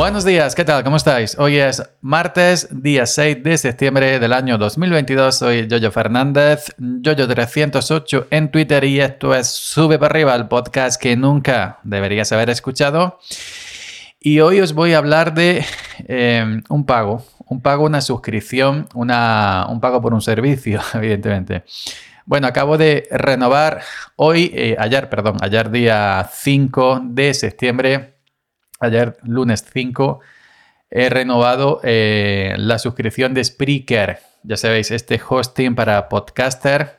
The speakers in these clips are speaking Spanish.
Buenos días, ¿qué tal? ¿Cómo estáis? Hoy es martes, día 6 de septiembre del año 2022. Soy Yoyo Fernández, Yoyo308 en Twitter y esto es Sube para arriba, el podcast que nunca deberías haber escuchado. Y hoy os voy a hablar de eh, un pago, un pago, una suscripción, una, un pago por un servicio, evidentemente. Bueno, acabo de renovar hoy, eh, ayer, perdón, ayer día 5 de septiembre ayer lunes 5, he renovado eh, la suscripción de Spreaker. Ya sabéis, este hosting para podcaster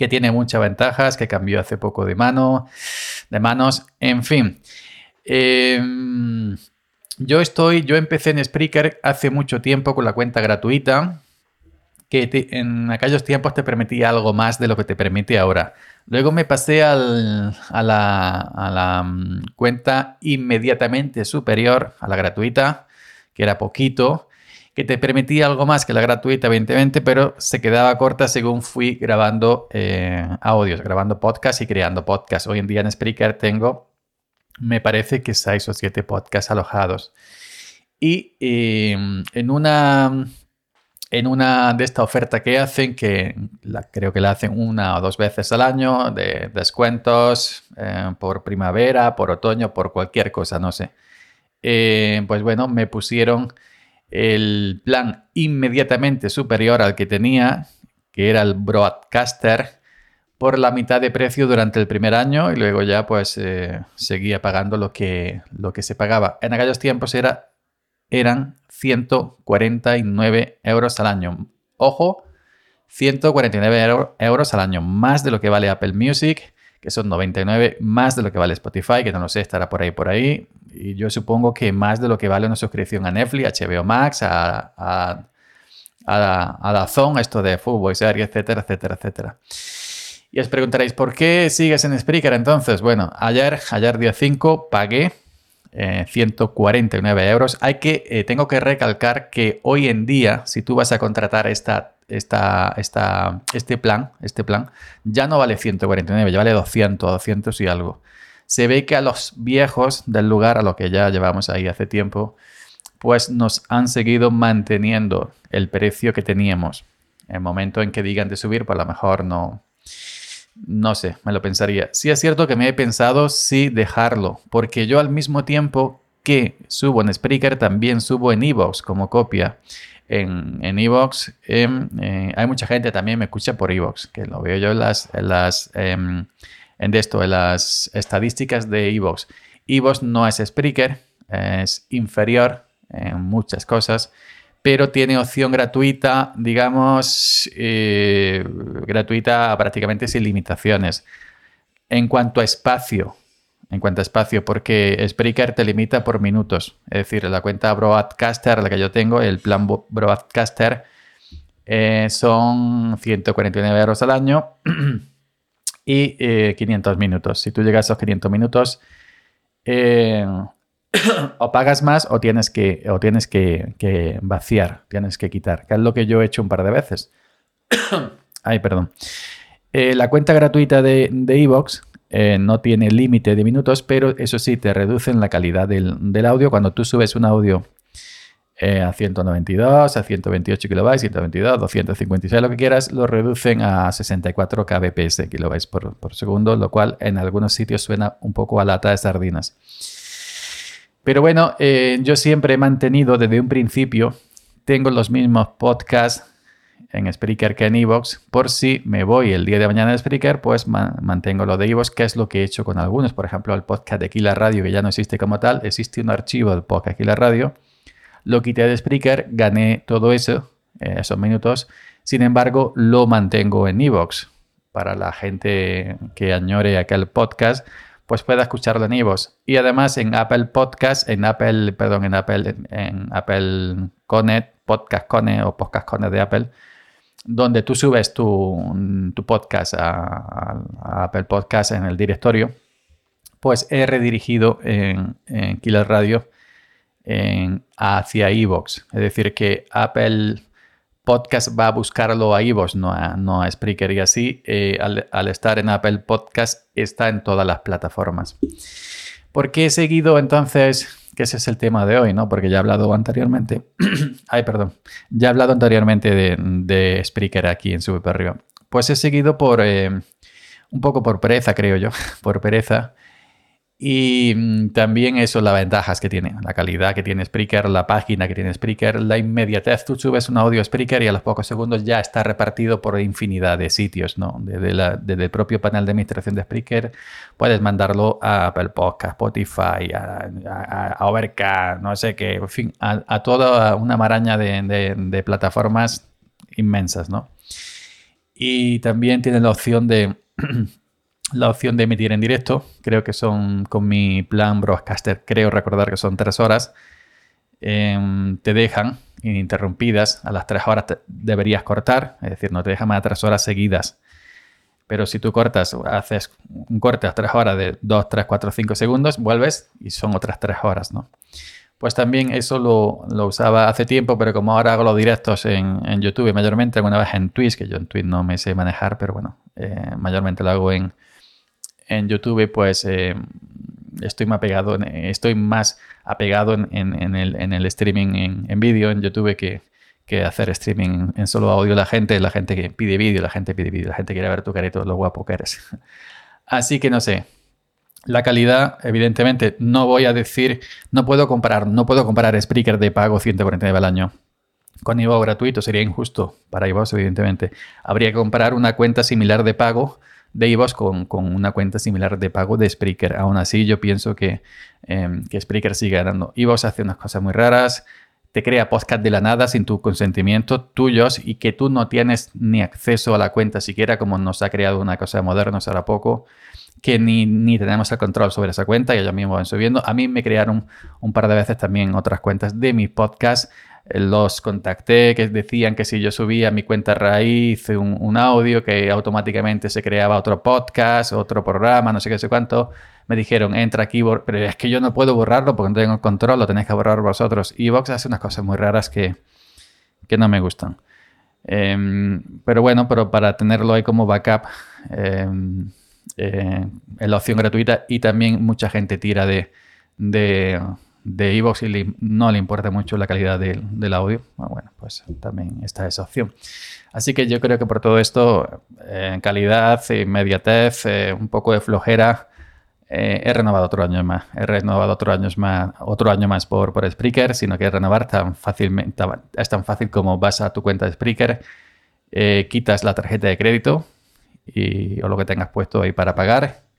que tiene muchas ventajas, que cambió hace poco de mano, de manos, en fin. Em, yo estoy, yo empecé en Spreaker hace mucho tiempo con la cuenta gratuita, que en aquellos tiempos te permitía algo más de lo que te permite ahora. Luego me pasé a, la, mm, cuenta inmediatamente superior a la gratuita, que era poquito, que te permitía algo más que la gratuita, evidentemente, pero se quedaba corta según fui grabando eh, audios, grabando podcast y creando podcast. Hoy en día en Spreaker tengo, me parece que seis o siete podcasts alojados. Y em, en una en una de esta oferta que hacen, que creo que la hacen una o dos veces al año, de descuentos eh, por primavera, por otoño, por cualquier cosa, no sé. Eh, pues bueno, me pusieron el plan inmediatamente superior al que tenía, que era el Broadcaster, por la mitad de precio durante el primer año y luego ya pues eh, seguía pagando lo que, lo que se pagaba. En aquellos tiempos era eran 149 euros al año. Ojo, 149 euros al año, más de lo que vale Apple Music, que son 99, más de lo que vale Spotify, que no lo sé, estará por ahí, por ahí. Y yo supongo que más de lo que vale una suscripción a Netflix, HBO Max, a, a, a, Dazón, esto de fútbol, etcétera, etcétera, etcétera. Y os preguntaréis, ¿por qué sigues en Spreaker entonces? Bueno, ayer, ayer día 5, pagué 149 eh, euros. Hay que, eh, tengo que recalcar que hoy en día, si tú vas a contratar esta, esta, este plan, este plan, ya no vale 149, ya vale 200, 200 y algo. Se ve que a los viejos del lugar, a lo que ya llevamos ahí hace tiempo, pues nos han seguido manteniendo el precio que teníamos. En el momento en que digan de subir, pues a lo mejor no, no sé, me lo pensaría. Sí es cierto que me he pensado si dejarlo, porque yo al mismo tiempo que subo en Spreaker, también subo en Evox como copia. En Evox en, eh, hay mucha gente también me escucha por Evox, que lo veo yo en las, las, em, en esto, en las estadísticas de Evox. Evox no es Spreaker, es inferior en muchas cosas pero tiene opción gratuita, digamos, eh, gratuita prácticamente sin limitaciones. En cuanto a espacio, en cuanto a espacio, porque Spreaker te limita por minutos. Es decir, la cuenta Broadcaster, la que yo tengo, el plan Broadcaster, eh, son 149 euros al año y 500 eh, minutos. Si tú llegas a esos 500 minutos, o pagas más o tienes, que, o tienes que, vaciar, tienes que quitar, que es lo que yo he hecho un par de veces. Ay, perdón. Eh, la cuenta gratuita de Evox eh, no tiene límite de minutos, pero eso sí, te reducen la calidad del, audio. Cuando tú subes un audio eh, a 192, a 128 kilobytes, 122, 256, lo que quieras, lo reducen a 64 kbps, kilobytes por, por segundo, lo cual en algunos sitios suena un poco a lata de sardinas. Pero bueno, eh, yo siempre he mantenido desde un principio, tengo los mismos podcasts en Spreaker que en Evox. Por si me voy el día de mañana de Spreaker, pues mantengo lo de Evox, que es lo que he hecho con algunos. Por ejemplo, el podcast de Kila Radio, que ya no existe como tal, existe un archivo del podcast Kila Radio. Lo quité de Spreaker, gané todo eso, eh, esos minutos. Sin embargo, lo mantengo en Evox. Para la gente que añore aquel podcast, pues pueda escucharlo en iVoox. Y además en Apple Podcast, en Apple, perdón, en Apple, en Apple Connect, Podcast Connect o Podcast Connect de Apple, donde tú subes tu, podcast a, Apple Podcast en el directorio, pues he redirigido en, Killer Radio hacia Evox. Es decir, que Apple Podcast va a buscarlo a Evox, no a, no a Spreaker. Y así, eh, al, estar en Apple Podcast, está en todas las plataformas. ¿Por qué he seguido entonces? Que ese es el tema de hoy, ¿no? Porque ya he hablado anteriormente. Ay, perdón. Ya he hablado anteriormente de, Spreaker aquí en Sube Arriba. Pues he seguido por. Eh, un poco por pereza, creo yo. por pereza. Y mm, también eso, las ventajas que tiene, la calidad que tiene Spreaker, la página que tiene Spreaker, la inmediatez. Tú subes un audio Spreaker y a los pocos segundos ya está repartido por infinidad de sitios, ¿no? Desde, el propio panel de administración de Spreaker puedes mandarlo a Apple Podcast, Spotify, a, Overcast, no sé qué, en fin, a, toda una maraña de, de plataformas inmensas, ¿no? Y también tiene la opción de la opción de emitir en directo. Creo que son con mi plan broadcaster, creo recordar que son tres horas. Em, te dejan ininterrumpidas. A las tres horas deberías cortar, es decir, no te dejan más de tres horas seguidas. Pero si tú cortas, haces un corte a tres horas de 2, 3, 4, 5 segundos, vuelves y son otras tres horas, ¿no? Pues también eso lo, usaba hace tiempo, pero como ahora hago los directos en, en, YouTube, mayormente alguna vez en Twitch, que yo en Twitch no me sé manejar, pero bueno, eh, mayormente lo hago en, en YouTube, pues eh, estoy más apegado, estoy más apegado en, el, streaming en, vídeo en YouTube que, que hacer streaming en solo audio. La gente, la gente que pide vídeo, la gente pide vídeo, la gente quiere ver tu carito, lo guapo que eres. Así que no sé. La calidad, evidentemente, no voy a decir, no puedo comparar, no puedo comparar Spreaker de pago 149 al año con IVA gratuito, sería injusto para iVoox, evidentemente. Habría que comprar una cuenta similar de pago de iVoox con, una cuenta similar de pago de Spreaker. Aún así, yo pienso que, eh, que Spreaker sigue ganando. iVoox hace unas cosas muy raras, te crea podcast de la nada sin tu consentimiento tuyos y que tú no tienes ni acceso a la cuenta siquiera, como nos ha creado una cosa moderna hace poco, que ni, ni, tenemos el control sobre esa cuenta, y ellos mismos van subiendo. A mí me crearon un par de veces también otras cuentas de mi podcast los contacté, que decían que si yo subía mi cuenta raíz un, audio, que automáticamente se creaba otro podcast, otro programa, no sé qué sé cuánto. Me dijeron, entra aquí, pero es que yo no puedo borrarlo porque no tengo el control, lo tenéis que borrar vosotros. Y Vox hace unas cosas muy raras que, que no me gustan. Em, pero bueno, pero para tenerlo ahí como backup, em, eh, es la opción gratuita y también mucha gente tira de Evox y no le importa mucho la calidad del, audio, ah, bueno, pues también está esa opción. Así que yo creo que por todo esto, en eh, calidad, inmediatez, eh, un poco de flojera, eh, he renovado otro año más. He renovado otro año más, otro año más por, por Spreaker, sino que renovar tan fácilmente, es tan fácil como vas a tu cuenta de Spreaker, quitas la tarjeta de crédito y, o lo que tengas puesto ahí para pagar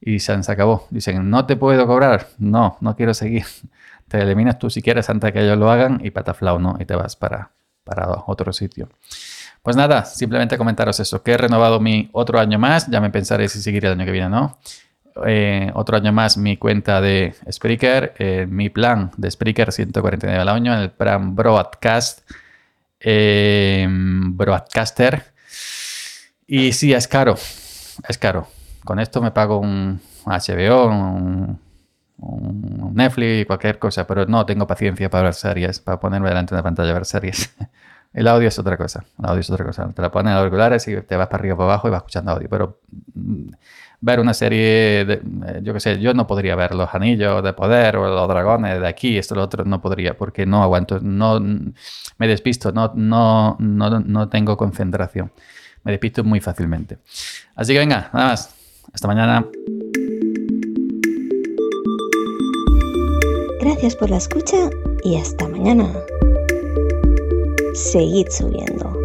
y se, acabó. Dicen, no te puedo cobrar. No, no quiero seguir. Te eliminas tú si quieres antes que ellos lo hagan y pataflau, ¿no? Y te vas para, para otro sitio. Pues nada, simplemente comentaros eso, que he renovado mi otro año más, ya me pensaré si seguir el año que viene no. Eh, otro año más mi cuenta de Spreaker, eh, mi plan de Spreaker 149 al año, el plan Broadcast, eh, Broadcaster. Y sí, es caro, es caro con esto me pago un HBO, un, Netflix, cualquier cosa, pero no tengo paciencia para ver series, para ponerme delante de la pantalla a ver series. El audio es otra cosa, el audio es otra cosa. Te la pones en auriculares y te vas para arriba o para abajo y vas escuchando audio, pero mm, ver una serie, de, eh, yo qué sé, yo no podría ver Los Anillos de Poder o Los Dragones de aquí, esto, lo otro, no podría, porque no aguanto, no me despisto, no, no, no, no tengo concentración. Me despisto muy fácilmente. Así que venga, nada más. Hasta mañana. Gracias por la escucha y hasta mañana. Seguid subiendo.